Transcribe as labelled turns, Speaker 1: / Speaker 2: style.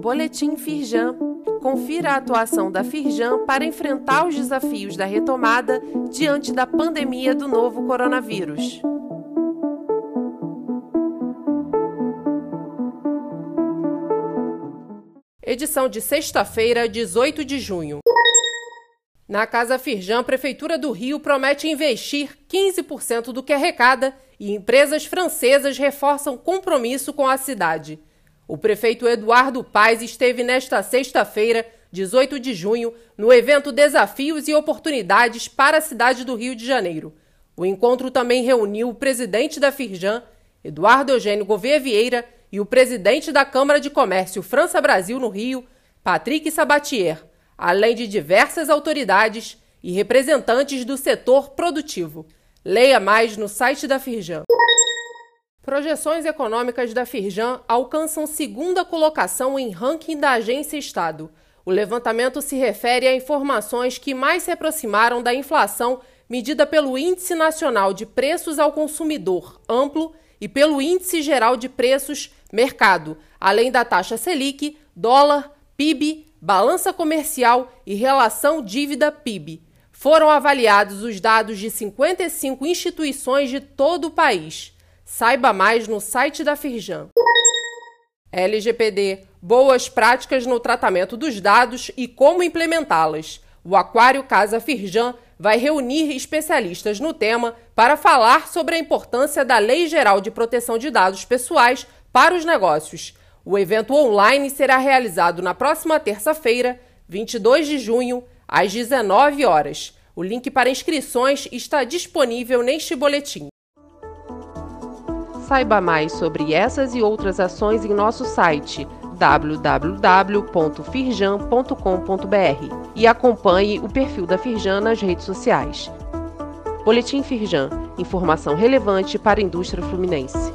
Speaker 1: Boletim Firjan. Confira a atuação da Firjan para enfrentar os desafios da retomada diante da pandemia do novo coronavírus. Edição de sexta-feira, 18 de junho. Na Casa Firjan, a Prefeitura do Rio promete investir 15% do que arrecada e empresas francesas reforçam compromisso com a cidade. O prefeito Eduardo Paes esteve nesta sexta-feira, 18 de junho, no evento Desafios e Oportunidades para a cidade do Rio de Janeiro. O encontro também reuniu o presidente da Firjan, Eduardo Eugênio Gouveia Vieira, e o presidente da Câmara de Comércio França Brasil no Rio, Patrick Sabatier, além de diversas autoridades e representantes do setor produtivo. Leia mais no site da Firjan. Projeções econômicas da Firjan alcançam segunda colocação em ranking da Agência Estado. O levantamento se refere a informações que mais se aproximaram da inflação medida pelo Índice Nacional de Preços ao Consumidor Amplo e pelo Índice Geral de Preços Mercado, além da taxa Selic, dólar, PIB, balança comercial e relação dívida-PIB. Foram avaliados os dados de 55 instituições de todo o país. Saiba mais no site da Firjan. LGPD Boas práticas no tratamento dos dados e como implementá-las. O Aquário Casa Firjan vai reunir especialistas no tema para falar sobre a importância da Lei Geral de Proteção de Dados Pessoais para os negócios. O evento online será realizado na próxima terça-feira, 22 de junho, às 19 horas. O link para inscrições está disponível neste boletim. Saiba mais sobre essas e outras ações em nosso site www.firjan.com.br e acompanhe o perfil da Firjan nas redes sociais. Boletim Firjan, informação relevante para a indústria fluminense.